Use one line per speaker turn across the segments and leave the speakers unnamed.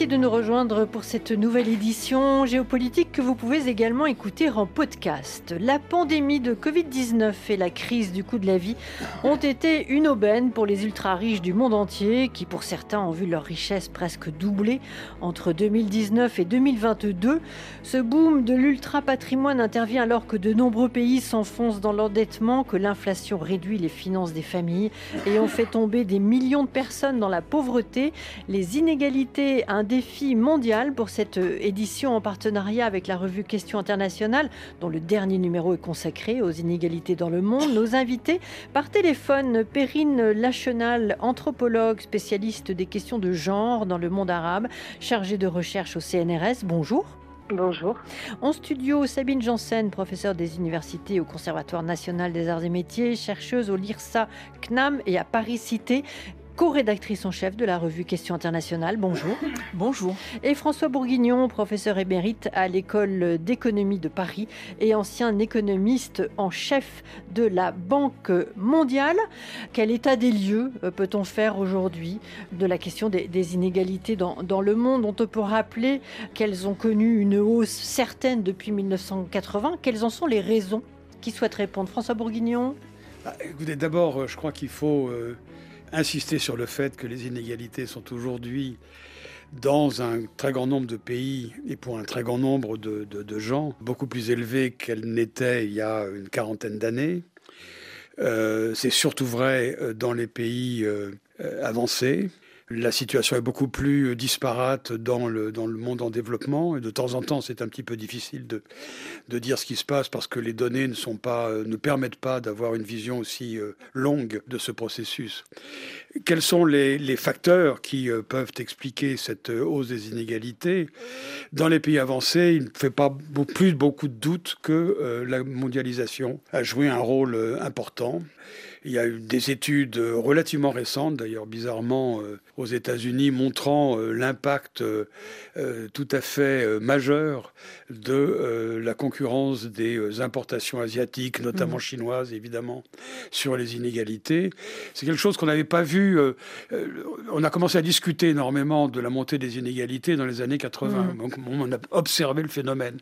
De nous rejoindre pour cette nouvelle édition géopolitique que vous pouvez également écouter en podcast. La pandémie de Covid-19 et la crise du coût de la vie ont été une aubaine pour les ultra-riches du monde entier qui pour certains ont vu leur richesse presque doubler entre 2019 et 2022. Ce boom de l'ultra-patrimoine intervient alors que de nombreux pays s'enfoncent dans l'endettement, que l'inflation réduit les finances des familles et ont fait tomber des millions de personnes dans la pauvreté. Les inégalités un défi mondial pour cette édition en partenariat avec la revue Questions internationales, dont le dernier numéro est consacré aux inégalités dans le monde. Nos invités par téléphone, Perrine Lachenal, anthropologue, spécialiste des questions de genre dans le monde arabe, chargée de recherche au CNRS. Bonjour.
Bonjour.
En studio, Sabine Janssen, professeure des universités au Conservatoire national des arts et métiers, chercheuse au LIRSA CNAM et à Paris Cité co-rédactrice en chef de la revue Questions internationales. Bonjour.
Bonjour.
Et François Bourguignon, professeur émérite à l'école d'économie de Paris et ancien économiste en chef de la Banque mondiale. Quel état des lieux euh, peut-on faire aujourd'hui de la question des, inégalités dans, dans, le monde? On peut rappeler qu'elles ont connu une hausse certaine depuis 1980. Quelles en sont les raisons? Qui souhaite répondre? François Bourguignon?
Ah, D'abord, je crois qu'il faut... Euh, insister sur le fait que les inégalités sont aujourd'hui dans un très grand nombre de pays et pour un très grand nombre de, gens beaucoup plus élevées qu'elles n'étaient il y a une quarantaine d'années. Euh, c'est surtout vrai euh, dans les pays euh, avancés. La situation est beaucoup plus disparate dans le, dans le monde en développement et de temps en temps c'est un petit peu difficile de, de dire ce qui se passe parce que les données ne, sont pas, ne permettent pas d'avoir une vision aussi euh, longue de ce processus. Quels sont les, les facteurs qui euh, peuvent expliquer cette euh, hausse des inégalités? Dans les pays avancés, il ne fait pas plus beaucoup de doute que la mondialisation a joué un rôle important. Il y a eu des études relativement récentes, d'ailleurs bizarrement euh, aux États-Unis, montrant euh, l'impact euh, tout à fait majeur de la concurrence des importations asiatiques, notamment mmh. chinoises évidemment, sur les inégalités. C'est quelque chose qu'on n'avait pas vu. on a commencé à discuter énormément de la montée des inégalités dans les années 80. Mmh. Donc on a observé le phénomène.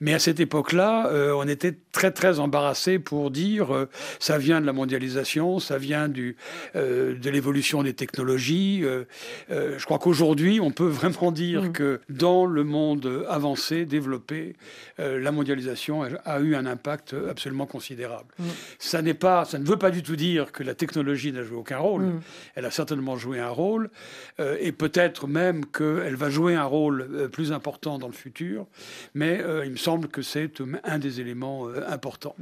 Mais à cette époque-là, on était très très embarrassé pour dire ça vient de la mondialisation ça vient du, euh, de l'évolution des technologies. Euh, euh, je crois qu'aujourd'hui, on peut vraiment dire mm. que dans le monde avancé, développé, la mondialisation a, eu un impact absolument considérable. Mm. Ça n'est pas, ça ne veut pas du tout dire que la technologie n'a joué aucun rôle. Mm. Elle a certainement joué un rôle, et peut-être même qu'elle va jouer un rôle plus important dans le futur. Mais il me semble que c'est un des éléments importants.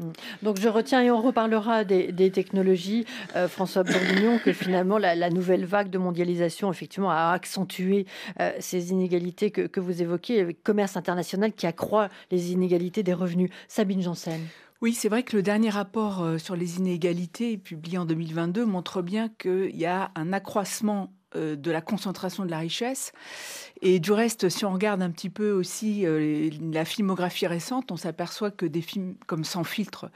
Donc je retiens et on reparlera des, des technologies technologie, euh, François Bourguignon, que finalement la, nouvelle vague de mondialisation effectivement a accentué euh, ces inégalités que, que vous évoquez, avec commerce international qui accroît les inégalités des revenus. Sabine Janssen.
Oui, c'est vrai que le dernier rapport euh, sur les inégalités, publié en 2022, montre bien qu'il y a un accroissement de la concentration de la richesse. Et du reste, si on regarde un petit peu aussi euh, la filmographie récente, on s'aperçoit que des films comme Sans filtre,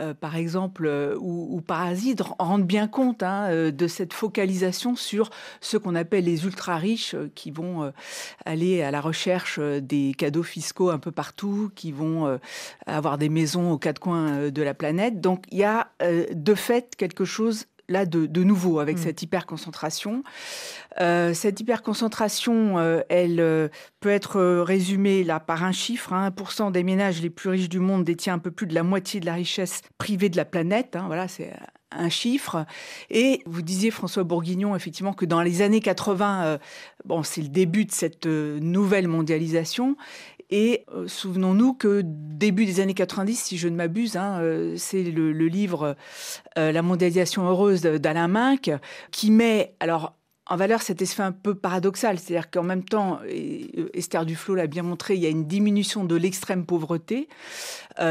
euh, par exemple, ou, Parasite, rendent bien compte hein, de cette focalisation sur ce qu'on appelle les ultra-riches qui vont aller à la recherche des cadeaux fiscaux un peu partout, qui vont avoir des maisons aux quatre coins de la planète. Donc il y a de fait quelque chose là de, nouveau avec mm. cette hyperconcentration. Euh, cette hyperconcentration, euh, elle euh, peut être résumée là par un chiffre. 1% hein. des ménages les plus riches du monde détient un peu plus de la moitié de la richesse privée de la planète. Hein. voilà, c'est un chiffre. Et vous disiez, François Bourguignon, effectivement, que dans les années 80, bon, c'est le début de cette nouvelle mondialisation. Et euh, souvenons-nous que début des années 90, si je ne m'abuse, hein, euh, c'est le, livre euh, La mondialisation heureuse d'Alain Minck qui met alors en valeur cet effet un peu paradoxal, c'est-à-dire qu'en même temps, Esther Duflo l'a bien montré, il y a une diminution de l'extrême pauvreté.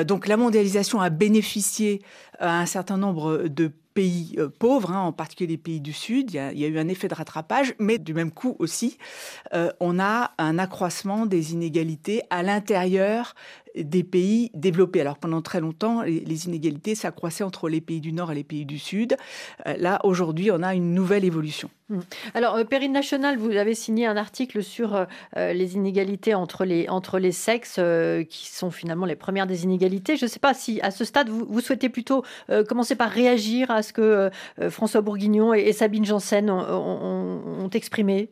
donc la mondialisation a bénéficié à un certain nombre de pays pauvres, hein, en particulier les pays du Sud. Il y, a, eu un effet de rattrapage, mais du même coup aussi, on a un accroissement des inégalités à l'intérieur des pays développés. Alors pendant très longtemps, les, inégalités s'accroissaient entre les pays du Nord et les pays du Sud. Euh, là, aujourd'hui, on a une nouvelle évolution.
Mmh. Alors, euh, Périne National, vous avez signé un article sur euh, les inégalités entre les, entre les sexes, qui sont finalement les premières des inégalités. Je ne sais pas si, à ce stade, vous, souhaitez plutôt commencer par réagir à ce que François Bourguignon et, Sabine Janssen ont exprimé?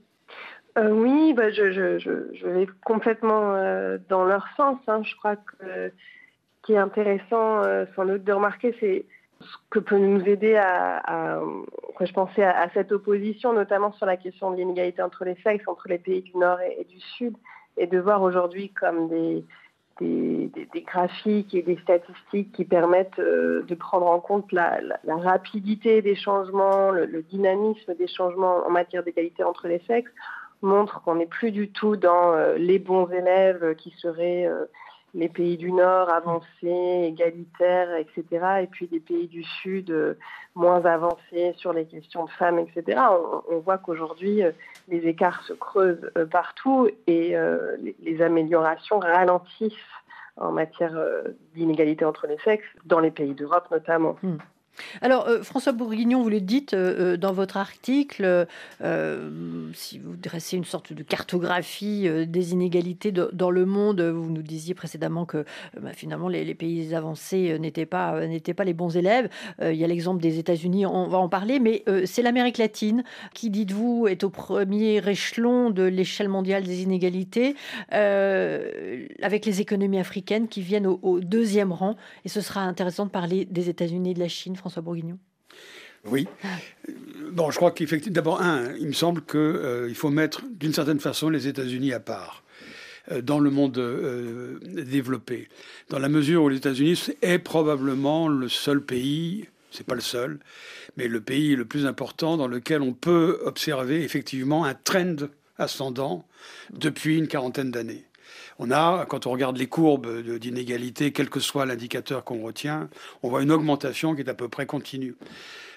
Euh, oui, bah, je, vais complètement euh, dans leur sens. Hein. Je crois que ce qui est intéressant, euh, sans doute, de remarquer, c'est ce que peut nous aider à je pensais à, cette opposition, notamment sur la question de l'inégalité entre les sexes, entre les pays du Nord et, du Sud, et de voir aujourd'hui comme des, des, graphiques et des statistiques qui permettent de prendre en compte la, rapidité des changements, le, dynamisme des changements en matière d'égalité entre les sexes montre qu'on n'est plus du tout dans euh, les bons élèves qui seraient euh, les pays du Nord avancés, égalitaires, etc., et puis les pays du Sud euh, moins avancés sur les questions de femmes, etc. On, voit qu'aujourd'hui, les écarts se creusent partout et les, améliorations ralentissent en matière d'inégalité entre les sexes, dans les pays d'Europe notamment.
Hmm. Alors, euh, François Bourguignon, vous le dites euh, euh, dans votre article, si vous dressez une sorte de cartographie des inégalités dans le monde, vous nous disiez précédemment que bah, finalement les, pays avancés n'étaient pas, pas les bons élèves. il y a l'exemple des États-Unis, on va en parler, mais c'est l'Amérique latine qui, dites-vous, est au premier échelon de l'échelle mondiale des inégalités, avec les économies africaines qui viennent au, au, deuxième rang. Et ce sera intéressant de parler des États-Unis et de la Chine. François Bourguignon?
Oui. Bon, je crois qu'effectivement, d'abord, un, il me semble qu'il euh, faut mettre d'une certaine façon les États-Unis à part euh, dans le monde euh, développé, dans la mesure où les États-Unis est probablement le seul pays, c'est pas le seul, mais le pays le plus important dans lequel on peut observer effectivement un trend ascendant depuis une quarantaine d'années on a, quand on regarde les courbes d'inégalité, quel que soit l'indicateur qu'on retient, on voit une augmentation qui est à peu près continue.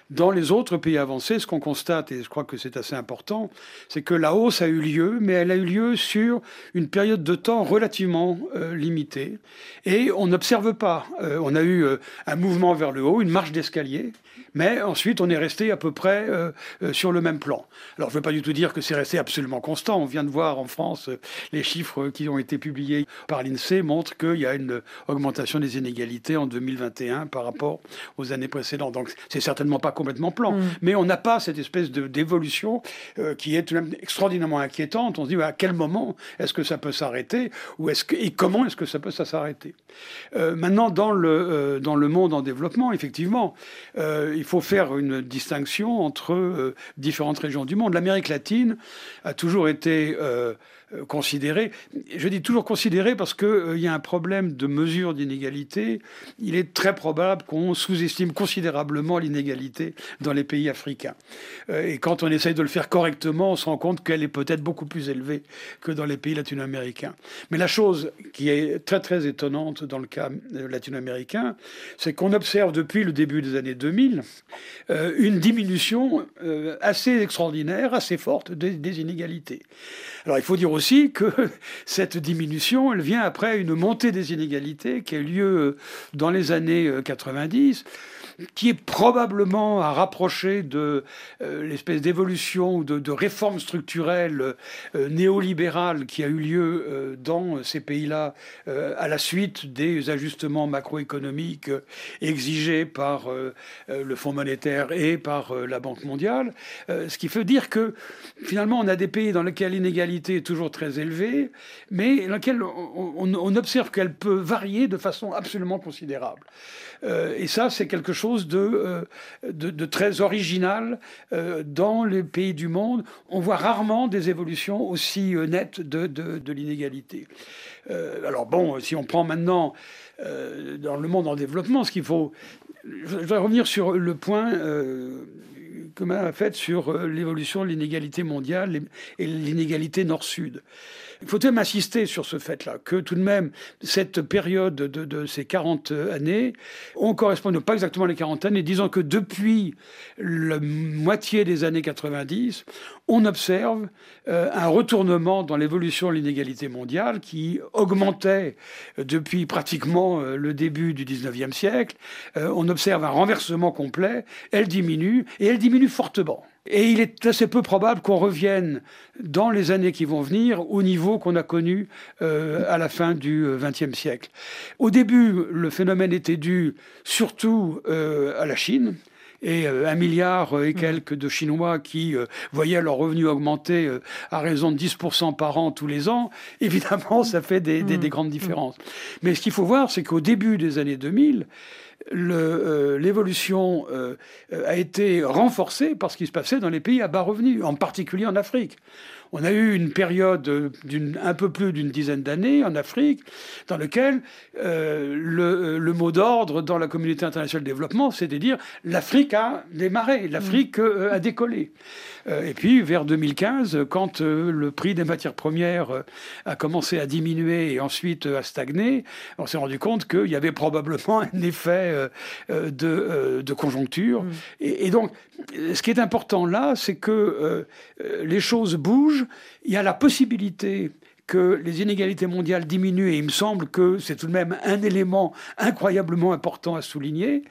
Dans les autres pays avancés, ce qu'on constate, et je crois que c'est assez important, c'est que la hausse a eu lieu, mais elle a eu lieu sur une période de temps relativement euh, limitée. Et on n'observe pas. Euh, on a eu euh, un mouvement vers le haut, une marche d'escalier, mais ensuite on est resté à peu près euh, euh, sur le même plan. Alors je ne veux pas du tout dire que c'est resté absolument constant. On vient de voir en France euh, les chiffres qui ont été publiés par l'INSEE montrent qu'il y a une augmentation des inégalités en 2021 par rapport aux années précédentes. Donc c'est certainement pas complètement plan, mm. mais on n'a pas cette espèce d'évolution qui est tout de même extraordinairement inquiétante. On se dit à quel moment est-ce que ça peut s'arrêter? Ou est-ce que et comment est-ce que ça peut s'arrêter? maintenant dans le dans le monde en développement, effectivement, il faut faire une distinction entre euh, différentes régions du monde. L'Amérique latine a toujours été euh, considéré. Je dis toujours considéré parce qu'il euh, y a un problème de mesure d'inégalité. Il est très probable qu'on sous-estime considérablement l'inégalité dans les pays africains. Euh, et quand on essaye de le faire correctement, on se rend compte qu'elle est peut-être beaucoup plus élevée que dans les pays latino-américains. Mais la chose qui est très très étonnante dans le cas latino-américain, c'est qu'on observe depuis le début des années 2000 une diminution assez extraordinaire, assez forte des, des inégalités. Alors il faut dire aussi que cette diminution, elle vient après une montée des inégalités qui a eu lieu dans les années 90 qui est probablement à rapprocher de euh, l'espèce d'évolution ou de, réforme structurelle euh, néolibérale qui a eu lieu euh, dans ces pays-là à la suite des ajustements macroéconomiques exigés par le Fonds monétaire et par la Banque mondiale. ce qui veut dire que finalement on a des pays dans lesquels l'inégalité est toujours très élevée, mais lesquels on observe qu'elle peut varier de façon absolument considérable. et ça, c'est quelque chose euh, de, de, très original euh, dans les pays du monde. On voit rarement des évolutions aussi euh, nettes de, de l'inégalité. alors bon, si on prend maintenant dans le monde en développement, ce qu'il faut... Je voudrais revenir sur le point que m'a fait sur l'évolution de l'inégalité mondiale et l'inégalité nord-sud. Il faut même insister sur ce fait-là, que tout de même, cette période de, ces 40 années, on correspond pas exactement les 40 années, disons que depuis la moitié des années 90, on observe euh, un retournement dans l'évolution de l'inégalité mondiale qui augmentait depuis pratiquement euh, le début du 19e siècle. Euh, on observe un renversement complet, elle diminue, et elle diminue fortement. Et il est assez peu probable qu'on revienne dans les années qui vont venir au niveau qu'on a connu à la fin du XXe siècle. Au début, le phénomène était dû surtout à la Chine et euh, un milliard et mmh. quelques de Chinois qui euh, voyaient leurs revenus augmenter euh, à raison de 10% par an tous les ans, évidemment, ça fait des, des, mmh. grandes mmh. différences. Mais ce qu'il faut voir, c'est qu'au début des années 2000, l'évolution a été renforcée par ce qui se passait dans les pays à bas revenus, en particulier en Afrique. On a eu une période d'un peu plus d'une dizaine d'années en Afrique dans laquelle euh, le, mot d'ordre dans la communauté internationale de développement, c'est de dire l'Afrique a démarré, l'Afrique euh, a décollé. Euh, et puis vers 2015, quand le prix des matières premières a commencé à diminuer et ensuite à stagner, on s'est rendu compte qu'il y avait probablement un effet de, conjoncture. Mm. et donc, ce qui est important là, c'est que les choses bougent il y a la possibilité que les inégalités mondiales diminuent, et il me semble que c'est tout de même un élément incroyablement important à souligner,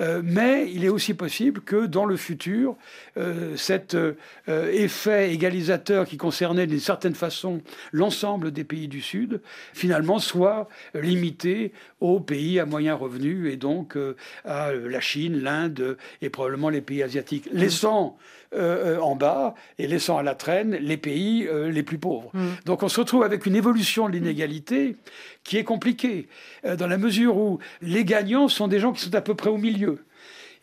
euh, mais il est aussi possible que dans le futur, euh, cet euh, effet égalisateur qui concernait d'une certaine façon l'ensemble des pays du Sud, finalement soit limité aux pays à moyen revenu, et donc à la Chine, l'Inde et probablement les pays asiatiques, laissant en bas et laissant à la traîne les pays euh, les plus pauvres. Mm. Donc on se retrouve avec une évolution de l'inégalité qui est compliquée, dans la mesure où les gagnants sont des gens qui sont à peu près au milieu.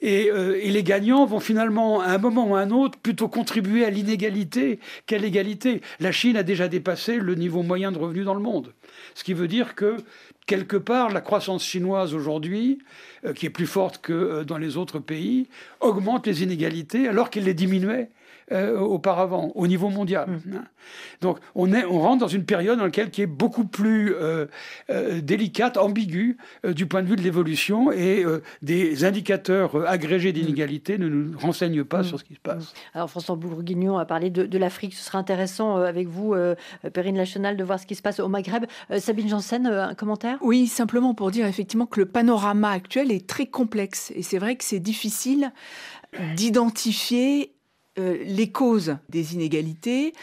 Et, et, les gagnants vont finalement, à un moment ou à un autre, plutôt contribuer à l'inégalité qu'à l'égalité. La Chine a déjà dépassé le niveau moyen de revenus dans le monde. Ce qui veut dire que quelque part, la croissance chinoise aujourd'hui, euh, qui est plus forte que euh, dans les autres pays, augmente les inégalités alors qu'elle les diminuait euh, auparavant, au niveau mondial. Mmh. Hein. Donc on, est, on rentre dans une période dans laquelle qui est beaucoup plus euh, euh, délicate, ambiguë du point de vue de l'évolution et des indicateurs agrégés d'inégalité ne nous renseignent pas mmh. sur ce qui se passe.
Alors François Bourguignon a parlé de, l'Afrique. Ce serait intéressant avec vous, Perrine Lachenal, de voir ce qui se passe au Maghreb. Sabine Janssen, un commentaire?
Oui, simplement pour dire effectivement que le panorama actuel est très complexe et c'est vrai que c'est difficile d'identifier euh, les causes des inégalités.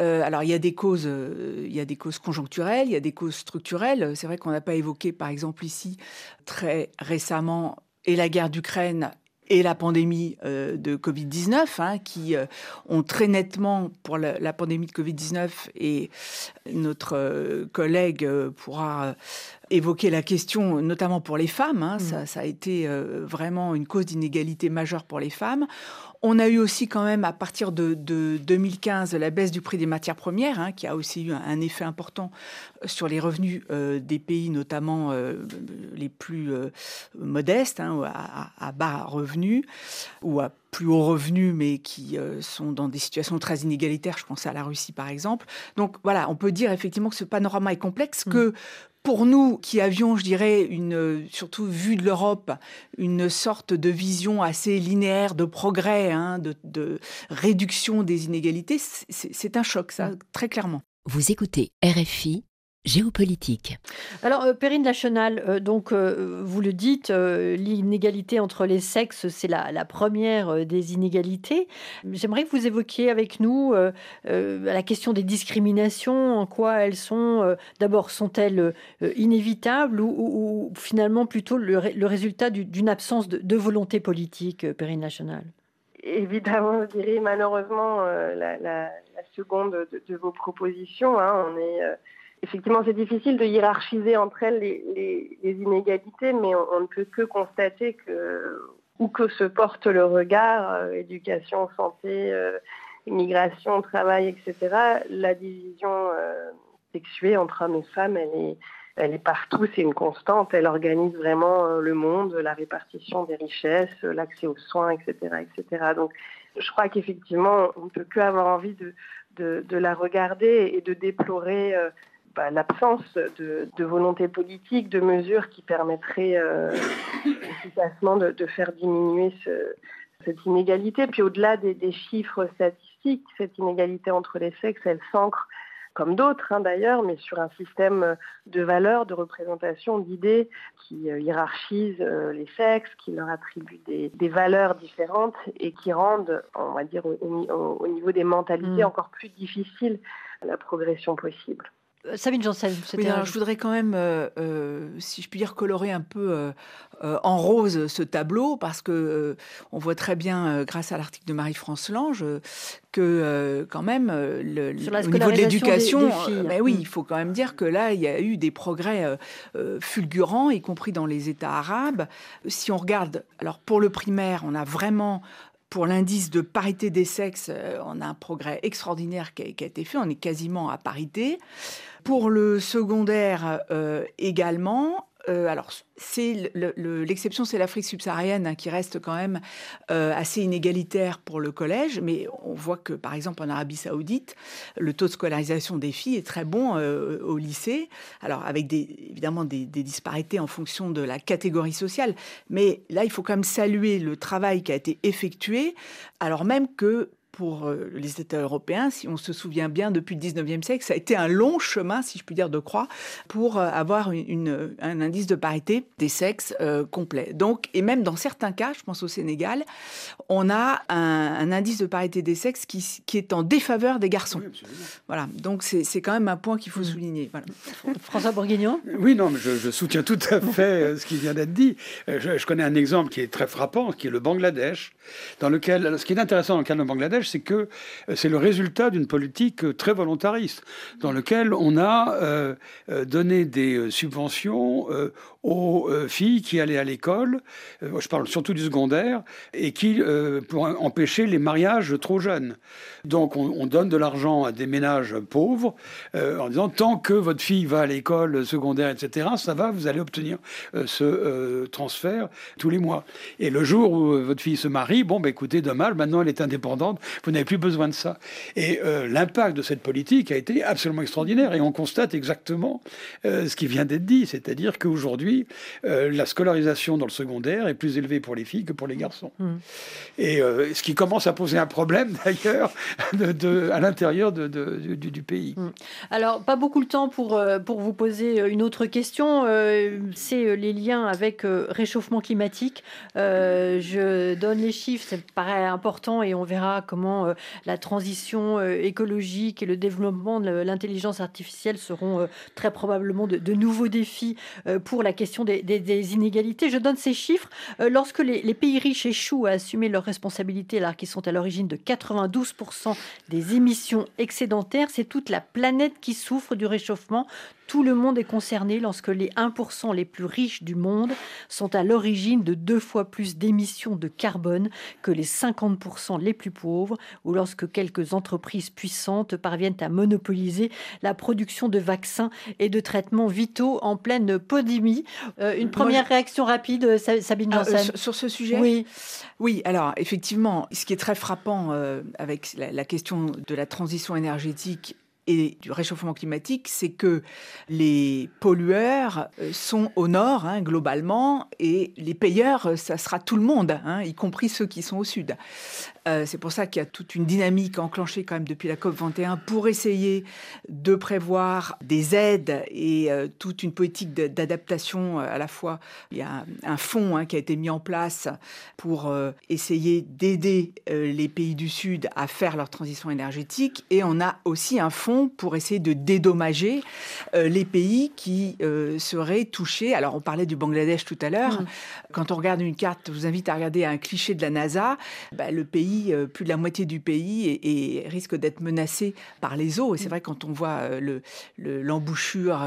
Euh, alors il y a des causes, euh, il y a des causes conjoncturelles, il y a des causes structurelles. C'est vrai qu'on n'a pas évoqué, par exemple ici très récemment, et la guerre d'Ukraine et la pandémie de Covid-19, hein, qui ont très nettement, pour la, pandémie de Covid-19, et notre collègue pourra évoquer la question, notamment pour les femmes, hein, mmh. ça, a été vraiment une cause d'inégalité majeure pour les femmes. On a eu aussi quand même à partir de, 2015 la baisse du prix des matières premières, hein, qui a aussi eu un, effet important euh, sur les revenus euh, des pays, notamment euh, les plus modestes, hein, à, bas revenus ou à plus haut revenus, mais qui sont dans des situations très inégalitaires. Je pense à la Russie, par exemple. Donc voilà, on peut dire effectivement que ce panorama est complexe, mmh. que pour nous qui avions, je dirais, une, surtout vu de l'Europe, une sorte de vision assez linéaire de progrès, hein, de, réduction des inégalités, c'est un choc, ça, très clairement.
Vous écoutez RFI, géopolitique.
Alors, euh, Perrine Lachenal, euh, donc, euh, vous le dites, l'inégalité entre les sexes, c'est la, première des inégalités. J'aimerais que vous évoquiez avec nous la question des discriminations, en quoi elles sont, d'abord, sont-elles inévitables ou, finalement plutôt le, résultat d'une absence de, volonté politique, Perrine Lachenal
Évidemment, je dirais malheureusement la, seconde de, vos propositions. Hein. on est effectivement, c'est difficile de hiérarchiser entre elles les, inégalités, mais on, ne peut que constater que où que se porte le regard, euh, éducation, santé, euh, immigration, travail, etc., la division euh, sexuée entre hommes et femmes, elle est, partout, c'est une constante, elle organise vraiment le monde, la répartition des richesses, l'accès aux soins, etc., etc. Donc, je crois qu'effectivement, on ne peut que avoir envie de, la regarder et de déplorer bah, l'absence de, volonté politique, de mesures qui permettraient efficacement de, faire diminuer cette inégalité. Puis au-delà des, des, chiffres statistiques, cette inégalité entre les sexes, elle s'ancre comme d'autres hein, d'ailleurs, mais sur un système de valeurs, de représentation, d'idées qui euh, hiérarchise euh, les sexes, qui leur attribue des, valeurs différentes et qui rendent, on va dire, au, niveau des mentalités mm. encore plus difficile la progression possible.
Euh, Sabine Janssen,
oui, je voudrais quand même, si je puis dire, colorer un peu en rose ce tableau, parce que on voit très bien, grâce à l'article de Marie-France Lange, que euh, quand même, euh, le, au niveau de l'éducation, euh, ben oui, mm. il faut quand même dire que là, il y a eu des progrès fulgurants, y compris dans les États arabes. Si on regarde, alors pour le primaire, on a vraiment pour l'indice de parité des sexes, on a un progrès extraordinaire qui a, qui a, été fait. On est quasiment à parité. Pour le secondaire également, euh, alors, c'est l'exception, c'est l'Afrique subsaharienne hein, qui reste quand même euh, assez inégalitaire pour le collège, mais on voit que, par exemple, en Arabie Saoudite, le taux de scolarisation des filles est très bon euh, au lycée. Alors, avec évidemment des, des, disparités en fonction de la catégorie sociale, mais là, il faut quand même saluer le travail qui a été effectué, alors même que pour euh, les États européens, si on se souvient bien, depuis le 19e siècle, ça a été un long chemin, si je puis dire, de croix, pour euh, avoir une, un indice de parité des sexes euh, complet. Donc, et même dans certains cas, je pense au Sénégal, on a un, indice de parité des sexes qui, qui, est en défaveur des garçons. voilà, donc c'est quand même un point qu'il faut mm. souligner. Voilà.
François Bourguignon?
Oui, non, mais je, soutiens tout à fait ce qui vient d'être dit. Je, je, connais un exemple qui est très frappant, qui est le Bangladesh, dans lequel, ce qui est intéressant dans le cas du Bangladesh, c'est que euh, c'est le résultat d'une politique euh, très volontariste, dans lequel on a euh, donné des subventions aux filles qui allaient à l'école, je parle surtout du secondaire, et qui, pour empêcher les mariages trop jeunes. Donc on, donne de l'argent à des ménages pauvres en disant tant que votre fille va à l'école secondaire, etc., ça va, vous allez obtenir ce transfert tous les mois. Et le jour où votre fille se marie, bon, ben écoutez, dommage, maintenant elle est indépendante, vous n'avez plus besoin de ça. Et euh, l'impact de cette politique a été absolument extraordinaire. Et on constate exactement euh, ce qui vient d'être dit, c'est-à-dire qu'aujourd'hui, euh, la scolarisation dans le secondaire est plus élevée pour les filles que pour les garçons. Mmh. Et ce qui commence à poser un problème d'ailleurs de, à l'intérieur de, du, pays. Mmh.
Alors, pas beaucoup de temps pour, pour vous poser une autre question. C'est les liens avec réchauffement climatique. je donne les chiffres, ça me paraît important et on verra comment euh, la transition euh, écologique et le développement de l'intelligence artificielle seront euh, très probablement de, nouveaux défis pour la question des, inégalités. Je donne ces chiffres. Lorsque les, pays riches échouent à assumer leurs responsabilités, alors qu'ils sont à l'origine de 92% des émissions excédentaires, c'est toute la planète qui souffre du réchauffement. Tout le monde est concerné lorsque les 1% les plus riches du monde sont à l'origine de deux fois plus d'émissions de carbone que les 50% les plus pauvres, ou lorsque quelques entreprises puissantes parviennent à monopoliser la production de vaccins et de traitements vitaux en pleine pandémie. Euh, une première réaction rapide, euh, Sabine ah, Janssen.
sur ce sujet
Oui.
Oui, alors effectivement, ce qui est très frappant euh, avec la question de la transition énergétique et du réchauffement climatique, c'est que les pollueurs euh, sont au nord, hein, globalement, et les payeurs, ça sera tout le monde, hein, y compris ceux qui sont au sud. Euh, c'est pour ça qu'il y a toute une dynamique enclenchée quand même depuis la COP 21 pour essayer de prévoir des aides et toute une politique d'adaptation à la fois. Il y a un, fonds hein, qui a été mis en place pour essayer d'aider les pays du Sud à faire leur transition énergétique, et on a aussi un fonds pour essayer de dédommager euh, les pays qui euh, seraient touchés. Alors, on parlait du Bangladesh tout à l'heure. Mm. Quand on regarde une carte, je vous invite à regarder un cliché de la NASA. Bah, le pays, euh, plus de la moitié du pays, et, risque d'être menacé par les eaux. Et c'est mm. vrai, quand on voit l'embouchure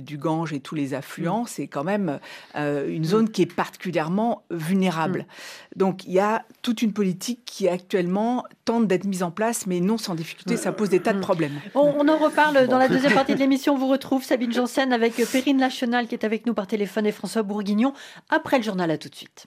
du Gange et tous les affluents, mm. c'est quand même une zone qui est particulièrement vulnérable. Donc, il y a toute une politique qui actuellement tente d'être mise en place, mais non sans difficulté. Ça pose des tas de problèmes
on en reparle dans la deuxième partie de l'émission. On vous retrouve Sabine Janssen avec Perrine Lachenal qui est avec nous par téléphone et François Bourguignon. Après le journal, à tout de suite.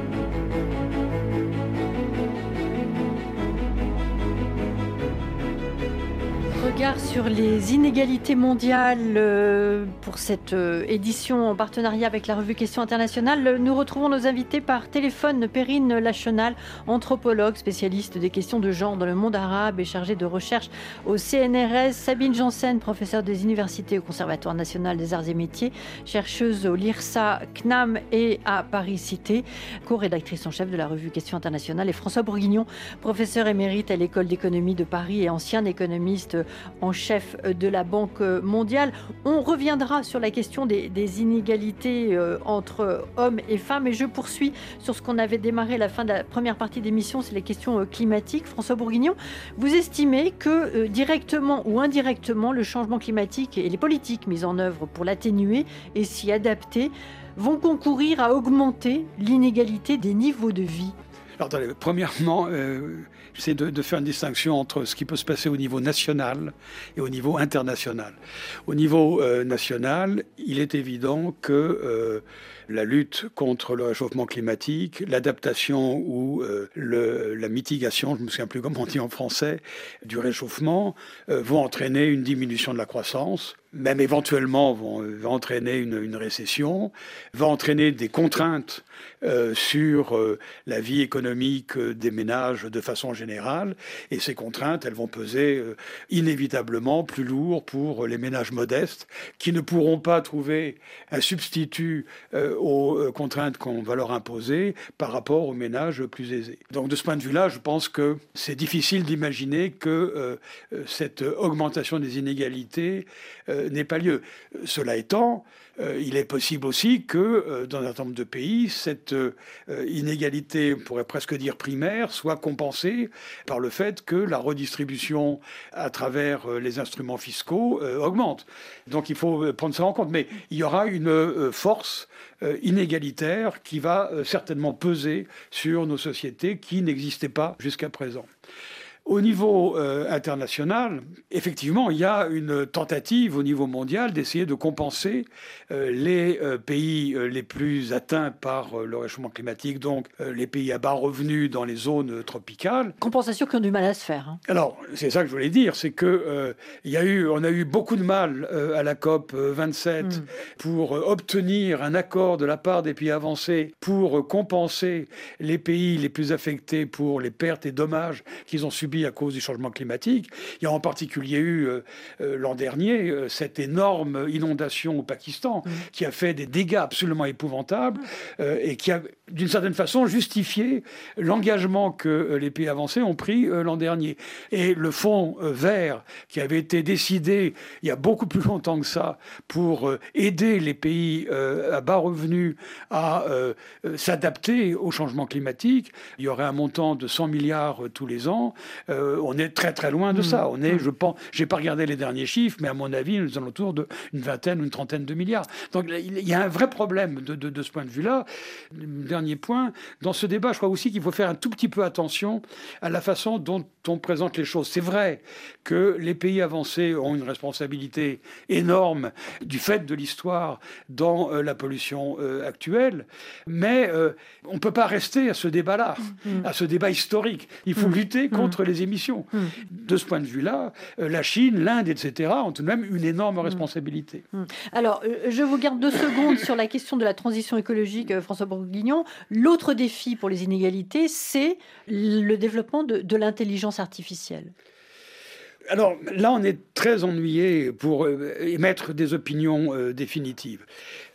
Sur les inégalités mondiales euh, pour cette euh, édition en partenariat avec la revue Questions internationales. Nous retrouvons nos invités par téléphone. Perrine Lachenal, anthropologue, spécialiste des questions de genre dans le monde arabe et chargée de recherche au CNRS. Sabine Janssen, professeure des universités au Conservatoire national des arts et métiers, chercheuse au LIRSA, CNAM et à Paris Cité, co-rédactrice en chef de la revue Questions internationales. Et François Bourguignon, professeur émérite à l'école d'économie de Paris et ancien économiste en chef de la Banque mondiale. On reviendra sur la question des, inégalités euh, entre hommes et femmes et je poursuis sur ce qu'on avait démarré à la fin de la première partie d'émission, c'est les questions euh, climatiques. François Bourguignon, vous estimez que euh, directement ou indirectement, le changement climatique et les politiques mises en œuvre pour l'atténuer et s'y adapter vont concourir à augmenter l'inégalité des niveaux de vie?
Alors, premièrement, c'est de, faire une distinction entre ce qui peut se passer au niveau national et au niveau international. Au niveau euh, national, il est évident que euh, la lutte contre le réchauffement climatique, l'adaptation ou euh, la mitigation, je ne me souviens plus comment on dit en français, du réchauffement, vont entraîner une diminution de la croissance, même éventuellement vont, entraîner une, récession, va entraîner des contraintes euh, sur euh, la vie économique des ménages de façon générale, et ces contraintes, elles vont peser euh, inévitablement plus lourd pour les ménages modestes qui ne pourront pas trouver un substitut aux contraintes qu'on va leur imposer par rapport aux ménages plus aisés. Donc de ce point de vue-là, je pense que c'est difficile d'imaginer que cette augmentation des inégalités n'est pas lieu. Cela étant, euh, il est possible aussi que euh, dans un certain nombre de pays, cette euh, inégalité, on pourrait presque dire primaire, soit compensée par le fait que la redistribution à travers les instruments fiscaux augmente. Donc il faut prendre ça en compte. Mais il y aura une force inégalitaire qui va certainement peser sur nos sociétés qui n'existaient pas jusqu'à présent. Au niveau euh, international, effectivement, il y a une tentative au niveau mondial d'essayer de compenser euh, les euh, pays les plus atteints par le réchauffement climatique, donc les pays à bas revenus dans les zones tropicales.
Compensation qui ont du mal à se faire. Hein.
Alors, c'est ça que je voulais dire, c'est que il y a eu, on a eu beaucoup de mal à la COP 27 mm. pour obtenir un accord de la part des pays avancés pour compenser les pays les plus affectés pour les pertes et dommages qu'ils ont subis à cause du changement climatique. Il y a en particulier eu euh, euh, l'an dernier euh, cette énorme inondation au Pakistan mmh. qui a fait des dégâts absolument épouvantables et qui a d'une certaine façon justifié l'engagement que les pays avancés ont pris l'an dernier. Et le fonds vert qui avait été décidé il y a beaucoup plus longtemps que ça pour aider les pays à bas revenus à s'adapter au changement climatique, il y aurait un montant de 100 milliards tous les ans. Euh, on est très très loin de mm. ça. On est, mm. je pense, j'ai pas regardé les derniers chiffres, mais à mon avis, nous sommes autour d'une vingtaine ou une trentaine de milliards. Donc il y a un vrai problème de, de, ce point de vue-là. Dernier point, dans ce débat, je crois aussi qu'il faut faire un tout petit peu attention à la façon dont on présente les choses. C'est vrai que les pays avancés ont une responsabilité énorme du fait de l'histoire dans euh, la pollution euh, actuelle, mais on ne peut pas rester à ce débat-là, mm. à ce débat historique. Il faut lutter contre les émissions. De ce point de vue-là, euh, la Chine, l'Inde, etc., ont tout de même une énorme responsabilité.
Alors, euh, je vous garde deux secondes sur la question de la transition écologique, euh, François Bourguignon. L'autre défi pour les inégalités, c'est le développement de l'intelligence artificielle.
Alors là, on est très ennuyé pour euh, émettre des opinions euh, définitives.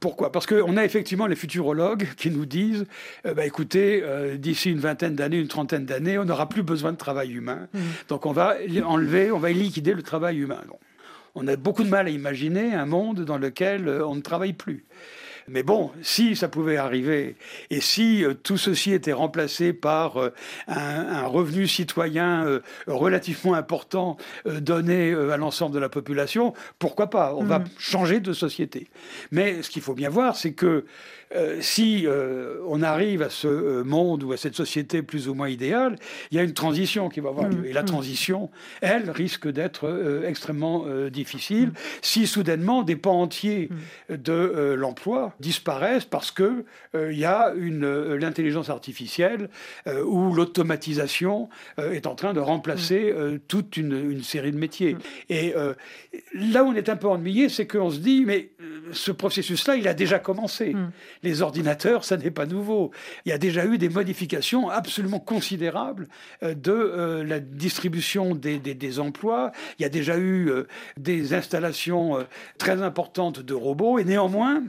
Pourquoi? Parce qu'on a effectivement les futurologues qui nous disent euh, bah, écoutez, d'ici une vingtaine d'années, une trentaine d'années, on n'aura plus besoin de travail humain. Mmh. Donc on va enlever, on va liquider le travail humain. on a beaucoup de mal à imaginer un monde dans lequel on ne travaille plus. Mais bon, si ça pouvait arriver, et si euh, tout ceci était remplacé par euh, un, revenu citoyen euh, relativement important donné à l'ensemble de la population, pourquoi pas? On va mm. changer de société. Mais ce qu'il faut bien voir, c'est que euh, si euh, on arrive à ce euh, monde ou à cette société plus ou moins idéale, il y a une transition qui va avoir lieu. Mm. Et la mm. transition, elle, risque d'être extrêmement difficile mm. si soudainement des pans entiers de l'emploi disparaissent parce que il y a une l'intelligence artificielle ou l'automatisation est en train de remplacer toute une, série de métiers. Et là où on est un peu ennuyé, c'est qu'on se dit mais ce processus-là, il a déjà commencé. Les ordinateurs, ça n'est pas nouveau. Il y a déjà eu des modifications absolument considérables de la distribution des, emplois. Il y a déjà eu des installations très importantes de robots et néanmoins,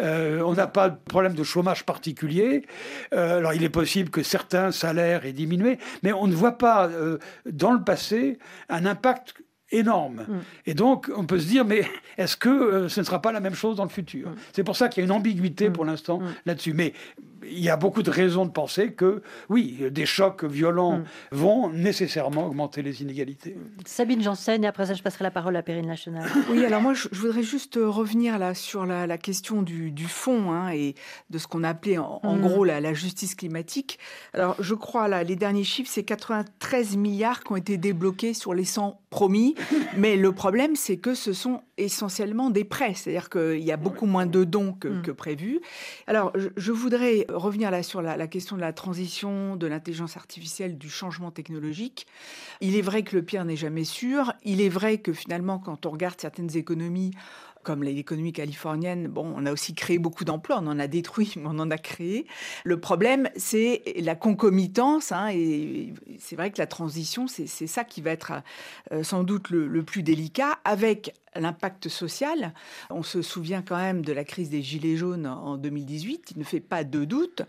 euh, on n'a pas de problème de chômage particulier. Euh, alors il est possible que certains salaires aient diminué, mais on ne voit pas euh, dans le passé un impact énorme. Mm. Et donc, on peut se dire, mais est-ce que ce ne sera pas la même chose dans le futur? Mm. C'est pour ça qu'il y a une ambiguïté mm. pour l'instant là-dessus. Mais il y a beaucoup de raisons de penser que, oui, des chocs violents mm. vont nécessairement augmenter les inégalités.
Sabine Janssen, et après ça, je passerai la parole à Perrine National.
Oui, alors moi, je, voudrais juste revenir là sur la, question du, fond hein, et de ce qu'on appelait en, en mm. gros la, la, justice climatique. Alors, je crois, là, les derniers chiffres, c'est 93 milliards qui ont été débloqués sur les 100 promis. Mais le problème, c'est que ce sont essentiellement des prêts, c'est-à-dire qu'il y a beaucoup moins de dons que, mm. prévu. Alors, je, voudrais revenir là sur la, question de la transition, de l'intelligence artificielle, du changement technologique. Il est vrai que le pire n'est jamais sûr. Il est vrai que finalement, quand on regarde certaines économies, comme l'économie californienne, bon, on a aussi créé beaucoup d'emplois, on en a détruit, mais on en a créé. Le problème, c'est la concomitance, hein, et c'est vrai que la transition, c'est ça qui va être euh, sans doute le, plus délicat, avec l'impact social. On se souvient quand même de la crise des Gilets jaunes en 2018. Il ne fait pas de doute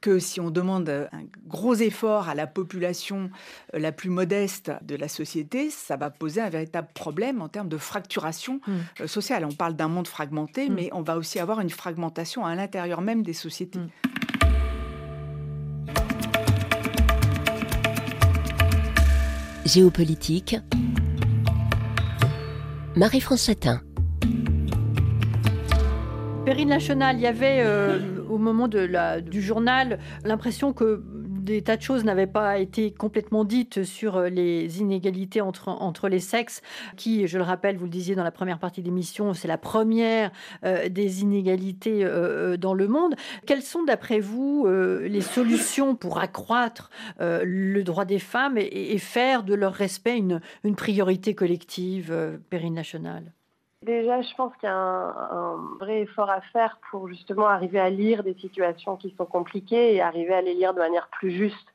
que si on demande un gros effort à la population euh, la plus modeste de la société, ça va poser un véritable problème en termes de fracturation mmh. euh, sociale. On parle d'un monde fragmenté, mmh. mais on va aussi avoir une fragmentation à l'intérieur même des sociétés. Mmh.
Géopolitique Marie-France Satin.
Perrine Lachenal, il y avait euh, au moment du journal l'impression que des tas de choses n'avaient pas été complètement dites sur euh, les inégalités entre, entre les sexes, qui, je le rappelle, vous le disiez dans la première partie de l'émission, c'est la première euh, des inégalités euh, dans le monde. Quelles sont, d'après vous, les solutions pour accroître le droit des femmes et, faire de leur respect une, une priorité collective périnationale?
Déjà, je pense qu'il y a un, vrai effort à faire pour justement arriver à lire des situations qui sont compliquées et arriver à les lire de manière plus juste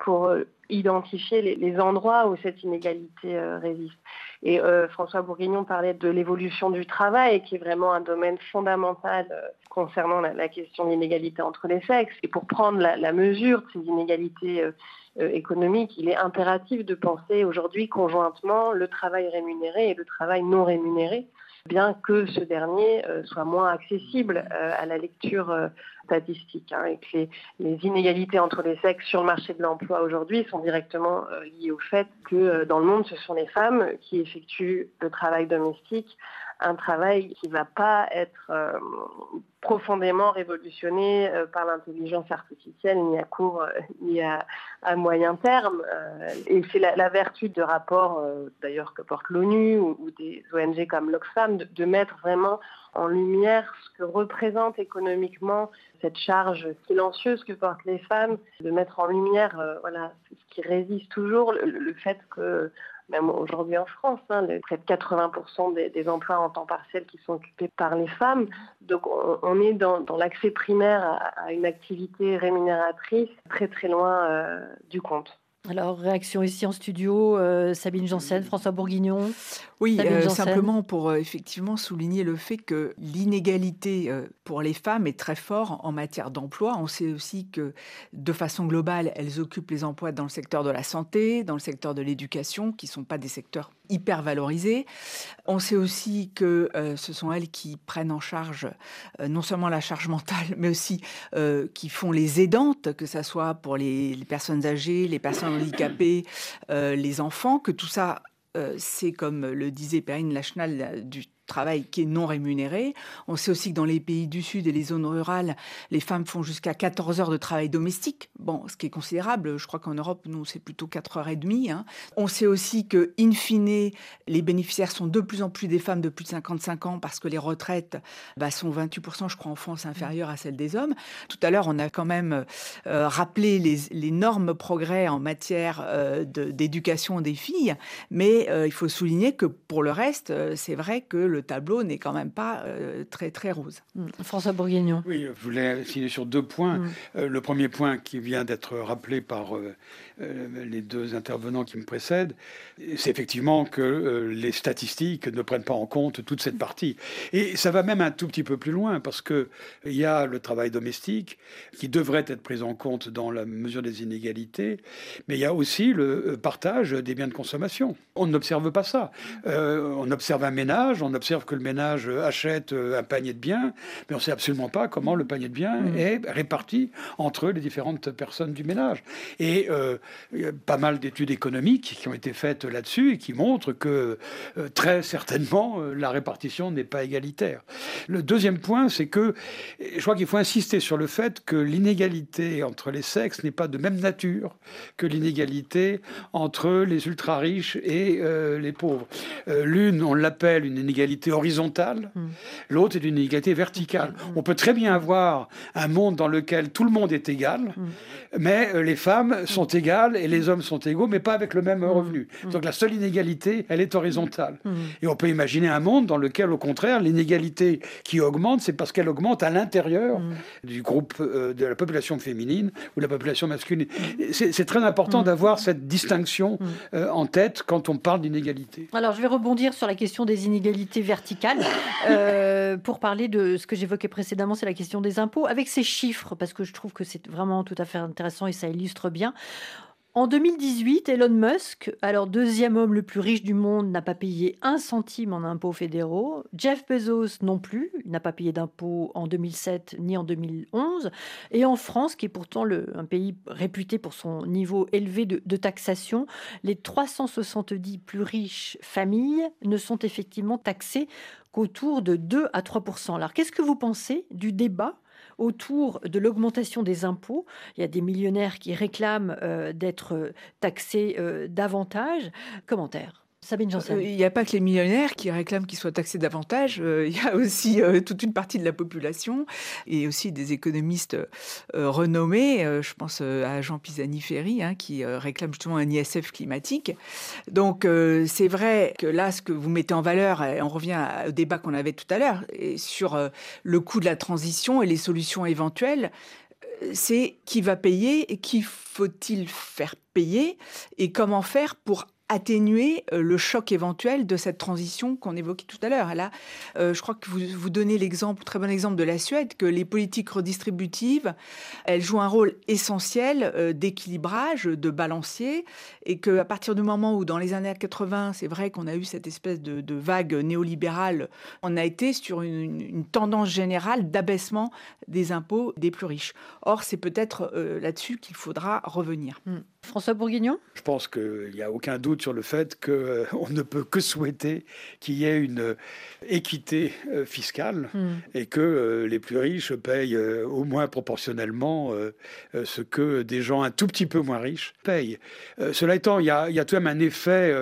pour euh, identifier les, endroits où cette inégalité euh, résiste. Et euh, François Bourguignon parlait de l'évolution du travail, qui est vraiment un domaine fondamental concernant la, question de l'inégalité entre les sexes. Et pour prendre la mesure de ces inégalités économiques, il est impératif de penser aujourd'hui conjointement le travail rémunéré et le travail non rémunéré bien que ce dernier euh, soit moins accessible euh, à la lecture euh, statistique hein, et que les, inégalités entre les sexes sur le marché de l'emploi aujourd'hui sont directement liées au fait que dans le monde, ce sont les femmes qui effectuent le travail domestique un travail qui ne va pas être euh, profondément révolutionné euh, par l'intelligence artificielle, ni à court, euh, ni à, moyen terme. et c'est la, vertu de rapports, d'ailleurs, que porte l'ONU ou, des ONG comme l'Oxfam, de, mettre vraiment en lumière ce que représente économiquement cette charge silencieuse que portent les femmes, de mettre en lumière voilà, ce qui résiste toujours, le fait que même aujourd'hui en France, hein, près de 80% des, emplois en temps partiel qui sont occupés par les femmes. Donc on, est dans, l'accès primaire à, une activité rémunératrice très très loin euh, du compte.
Alors, réaction ici en studio, euh, Sabine Janssen, François Bourguignon.
Oui, euh, simplement pour euh, effectivement souligner le fait que l'inégalité pour les femmes est très forte en matière d'emploi. On sait aussi que de façon globale, elles occupent les emplois dans le secteur de la santé, dans le secteur de l'éducation, qui ne sont pas des secteurs hyper valorisés. On sait aussi que ce sont elles qui prennent en charge non seulement la charge mentale, mais aussi qui font les aidantes, que ce soit pour les personnes âgées, les personnes handicapés, euh, les enfants, que tout ça, euh, c'est comme le disait Perrine Lachenal, du travail qui est non rémunéré. On sait aussi que dans les pays du Sud et les zones rurales, les femmes font jusqu'à 14 heures de travail domestique. Bon, ce qui est considérable. Je crois qu'en Europe, nous, c'est plutôt 4 heures et demie. Hein. On sait aussi que, in fine, les bénéficiaires sont de plus en plus des femmes de plus de 55 ans parce que les retraites bah, sont 28%, je crois, en France, inférieures à celles des hommes. Tout à l'heure, on a quand même euh, rappelé les, énormes progrès en matière euh, d'éducation des filles, mais euh, il faut souligner que pour le reste, c'est vrai que le tableau n'est quand même pas euh, très très rose.
Mm. François Bourguignon.
Oui, je voulais insister sur deux points. Mm. Euh, le premier point qui vient d'être rappelé par euh, les deux intervenants qui me précèdent, c'est effectivement que les statistiques ne prennent pas en compte toute cette partie. Et ça va même un tout petit peu plus loin parce que il y a le travail domestique qui devrait être pris en compte dans la mesure des inégalités, mais il y a aussi le partage des biens de consommation. On n'observe pas ça. on observe un ménage, on observe que le ménage achète euh, un panier de biens, mais on ne sait absolument pas comment le panier de biens mmh. est réparti entre les différentes personnes du ménage. Et euh, pas mal d'études économiques qui ont été faites là-dessus et qui montrent que euh, très certainement la répartition n'est pas égalitaire. Le deuxième point, c'est que je crois qu'il faut insister sur le fait que l'inégalité entre les sexes n'est pas de même nature que l'inégalité entre les ultra riches et les pauvres. L'une, on l'appelle une inégalité horizontale, hmm. l'autre est une inégalité verticale. Hmm. On peut très bien avoir un monde dans lequel tout le monde est égal, hmm. mais euh, les femmes sont égales et les hommes sont égaux, mais pas avec le même revenu. Donc la seule inégalité, elle est horizontale. Et on peut imaginer un monde dans lequel, au contraire, l'inégalité qui augmente, c'est parce qu'elle augmente à l'intérieur du groupe euh, de la population féminine ou de la population masculine. C'est très important d'avoir cette distinction euh, en tête quand on parle d'inégalité.
Alors je vais rebondir sur la question des inégalités verticale. Euh, pour parler de ce que j'évoquais précédemment, c'est la question des impôts, avec ces chiffres, parce que je trouve que c'est vraiment tout à fait intéressant et ça illustre bien. En 2018, Elon Musk, alors deuxième homme le plus riche du monde, n'a pas payé un centime en impôts fédéraux. Jeff Bezos non plus, n'a pas payé d'impôts en 2007 ni en 2011. Et en France, qui est pourtant un pays réputé pour son niveau élevé de, de taxation, les 370 plus riches familles ne sont effectivement taxées qu'autour de 2 à 3% Alors qu'est-ce que vous pensez du débat autour de l'augmentation des impôts. Il y a des millionnaires qui réclament euh, d'être taxés euh, davantage. Commentaire. Sabine Janssen.
Euh, il n'y a pas que les millionnaires qui réclament qu'ils soient taxés davantage. Euh, il y a aussi euh, toute une partie de la population et aussi des économistes renommés. je pense à Jean Pisani-Ferry hein, qui réclame justement un ISF climatique. Donc c'est vrai que là, ce que vous mettez en valeur, et on revient au débat qu'on avait tout à l'heure sur le coût de la transition et les solutions éventuelles c'est qui va payer et qui faut-il faire payer et comment faire pour atténuer euh, le choc éventuel de cette transition qu'on évoquait tout à l'heure. Là, euh, je crois que vous, vous donnez l'exemple, très bon exemple de la Suède, que les politiques redistributives, elles jouent un rôle essentiel euh, d'équilibrage, de balancier, et qu'à partir du moment où, dans les années 80, c'est vrai qu'on a eu cette espèce de, vague néolibérale, on a été sur une, tendance générale d'abaissement des impôts des plus riches. Or, c'est peut-être là-dessus qu'il faudra revenir.
Hmm. François Bourguignon?
Je pense qu'il n'y a aucun doute sur le fait qu'on euh, ne peut que souhaiter qu'il y ait une euh, équité euh, fiscale hmm. et que les plus riches payent au moins proportionnellement ce que des gens un tout petit peu moins riches payent. cela étant, il y, a, tout de même un effet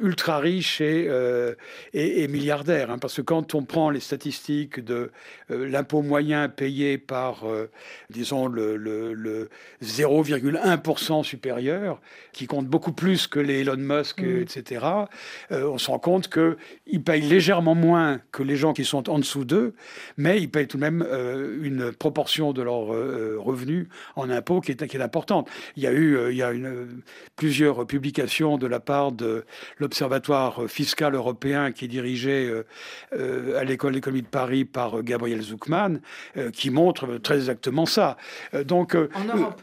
ultra riche et, et, milliardaire, hein, parce que quand on prend les statistiques de l'impôt moyen payé par, disons, le, le, le 0,1% supérieur, qui compte beaucoup plus que les Elon Musk, mm. etc., euh, on se rend compte qu'ils payent légèrement moins que les gens qui sont en dessous d'eux, mais ils payent tout de même euh, une proportion de leurs euh, revenus en impôts qui est, qui est, importante. Il y a eu il y a une, plusieurs publications de la part de l'Observatoire fiscal européen qui est dirigé à l'école d'économie de Paris par Gabriel Zuckman, qui montrent très exactement ça.
donc, en Europe.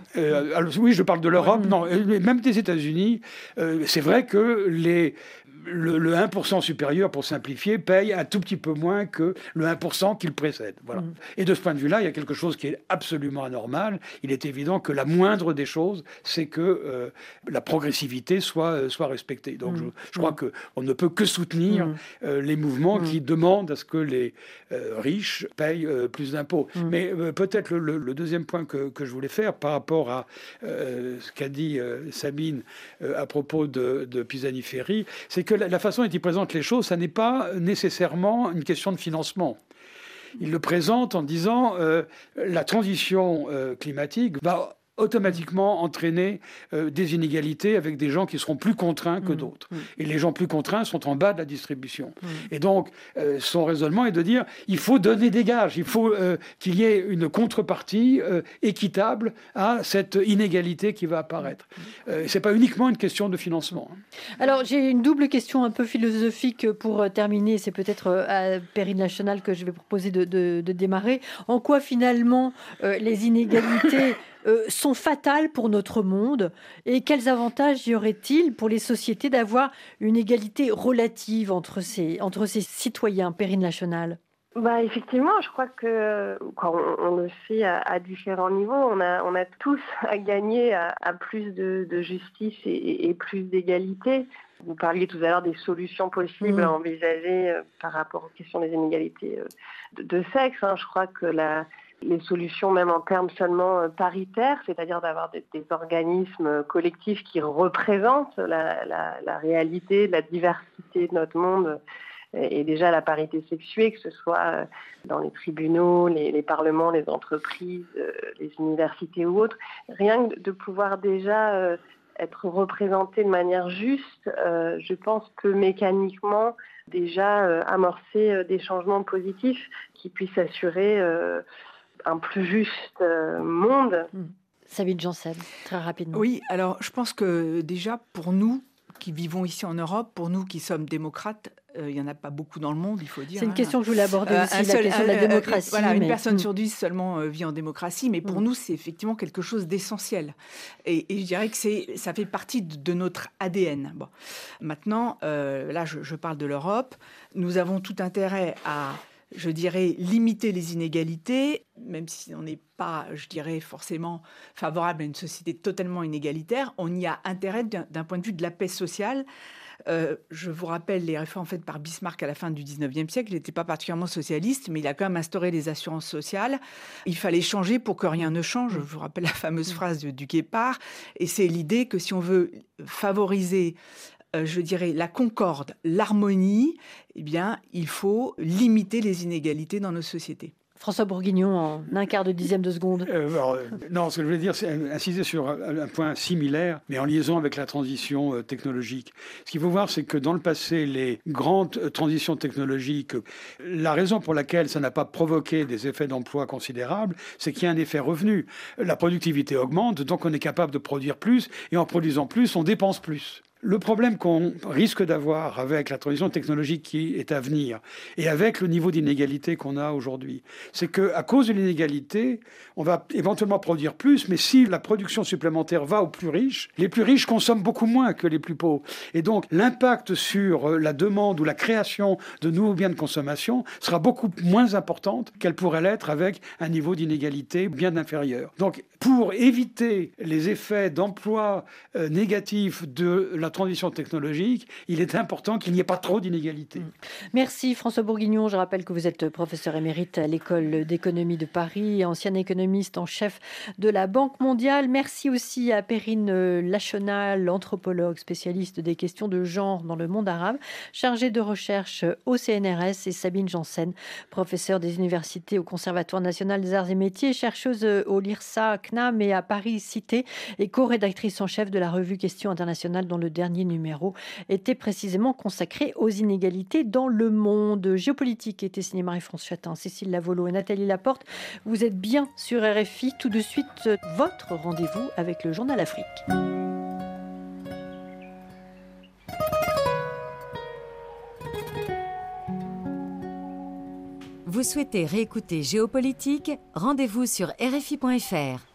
oui, je parle de l'Europe. Même des États-Unis, euh, c'est vrai que les le, 1% supérieur, pour simplifier, paye un tout petit peu moins que le 1% qui le précède. Voilà. Mm. Et de ce point de vue-là, il y a quelque chose qui est absolument anormal. Il est évident que la moindre des choses, c'est que euh, la progressivité soit, euh, soit respectée. Donc mm. je, crois mm. qu'on ne peut que soutenir euh, les mouvements qui demandent à ce que les riches payent plus d'impôts. Mais peut-être le, deuxième point que, que, je voulais faire par rapport à ce qu'a dit Sabine à propos de, de Pisani-Ferry, c'est que la, façon dont il présente les choses, ça n'est pas nécessairement une question de financement. Il le présente en disant euh, la transition euh, climatique va automatiquement entraîner euh, des inégalités avec des gens qui seront plus contraints que mmh. d'autres. Mmh. Et les gens plus contraints sont en bas de la distribution. Mmh. Et donc, euh, son raisonnement est de dire, il faut donner des gages, il faut euh, qu'il y ait une contrepartie équitable à cette inégalité qui va apparaître. Ce n'est pas uniquement une question de financement.
Alors, j'ai une double question un peu philosophique pour terminer. C'est peut-être à Périne National que je vais proposer de, de démarrer. En quoi, finalement, les inégalités euh, sont fatales pour notre monde et quels avantages y aurait-il pour les sociétés d'avoir une égalité relative entre ces, entre ces citoyens périnationales
bah, effectivement, je crois que quand on, le fait à, différents niveaux, on a, on a tous à gagner à, plus de, justice et, plus d'égalité. Vous parliez tout à l'heure des solutions possibles mmh. à envisager euh, par rapport aux questions des inégalités euh, de, sexe. Hein. Je crois que la, les solutions, même en termes seulement euh, paritaires, c'est-à-dire d'avoir des, organismes collectifs qui représentent la, réalité, la diversité de notre monde et déjà la parité sexuée, que ce soit euh, dans les tribunaux, les, parlements, les entreprises, euh, les universités ou autres, rien que de pouvoir déjà être représenté de manière juste, je pense que mécaniquement déjà amorcer des changements positifs qui puissent assurer un plus juste euh, monde. Hmm.
Sabine Janssen, très rapidement.
Oui, alors je pense que déjà pour nous qui vivons ici en Europe, pour nous qui sommes démocrates, euh, il n'y en a pas beaucoup dans le monde, il faut dire.
C'est une hein. question que je voulais aborder euh, aussi, la question de la démocratie.
voilà, une personne hmm. sur dix seulement vit en démocratie, mais pour hmm. nous, c'est effectivement quelque chose d'essentiel. Et, je dirais que c'est, ça fait partie de, notre ADN. Bon. Maintenant, là, je, je parle de l'Europe. Nous avons tout intérêt à je dirais, limiter les inégalités, même si on n'est pas, je dirais, forcément favorable à une société totalement inégalitaire, on y a intérêt d'un point de vue de la paix sociale. Euh, je vous rappelle les réformes faites par Bismarck à la fin du 19e siècle. Il n'était pas particulièrement socialiste, mais il a quand même instauré les assurances sociales. Il fallait changer pour que rien ne change. Je vous rappelle la fameuse phrase de, du Guépard. Et c'est l'idée que si on veut favoriser je dirais, la concorde, l'harmonie, eh bien, il faut limiter les inégalités dans nos sociétés.
François Bourguignon, en un quart de dixième de seconde.
Euh, euh, non, ce que je voulais dire, c'est insister sur un, point similaire, mais en liaison avec la transition technologique. Ce qu'il faut voir, c'est que dans le passé, les grandes transitions technologiques, la raison pour laquelle ça n'a pas provoqué des effets d'emploi considérables, c'est qu'il y a un effet revenu. La productivité augmente, donc on est capable de produire plus, et en produisant plus, on dépense plus. Le problème qu'on risque d'avoir avec la transition technologique qui est à venir et avec le niveau d'inégalité qu'on a aujourd'hui, c'est qu'à cause de l'inégalité, on va éventuellement produire plus, mais si la production supplémentaire va aux plus riches, les plus riches consomment beaucoup moins que les plus pauvres. Et donc l'impact sur euh, la demande ou la création de nouveaux biens de consommation sera beaucoup moins importante qu'elle pourrait l'être avec un niveau d'inégalité bien inférieur. Donc pour éviter les effets d'emploi euh, négatifs de la transition technologique, il est important qu'il n'y ait pas trop d'inégalités. Mm.
Merci François Bourguignon. Je rappelle que vous êtes professeur émérite à l'école d'économie de Paris, ancien économiste en chef de la Banque mondiale. Merci aussi à Perrine Lachenal, anthropologue spécialiste des questions de genre dans le monde arabe, chargée de recherche au CNRS, et Sabine Janssen, professeure des universités au Conservatoire national des arts et métiers, chercheuse au LIRSA, CNAM et à Paris Cité, et co-rédactrice en chef de la revue Questions internationales dont le dernier dernier numéro était précisément consacré aux inégalités dans le monde. Géopolitique était signé Marie-France Chatin, Cécile Lavolo et Nathalie Laporte. Vous êtes bien sur RFI. Tout de suite, votre rendez-vous avec le Journal Afrique.
Vous souhaitez réécouter Géopolitique? Rendez-vous sur RFI.fr.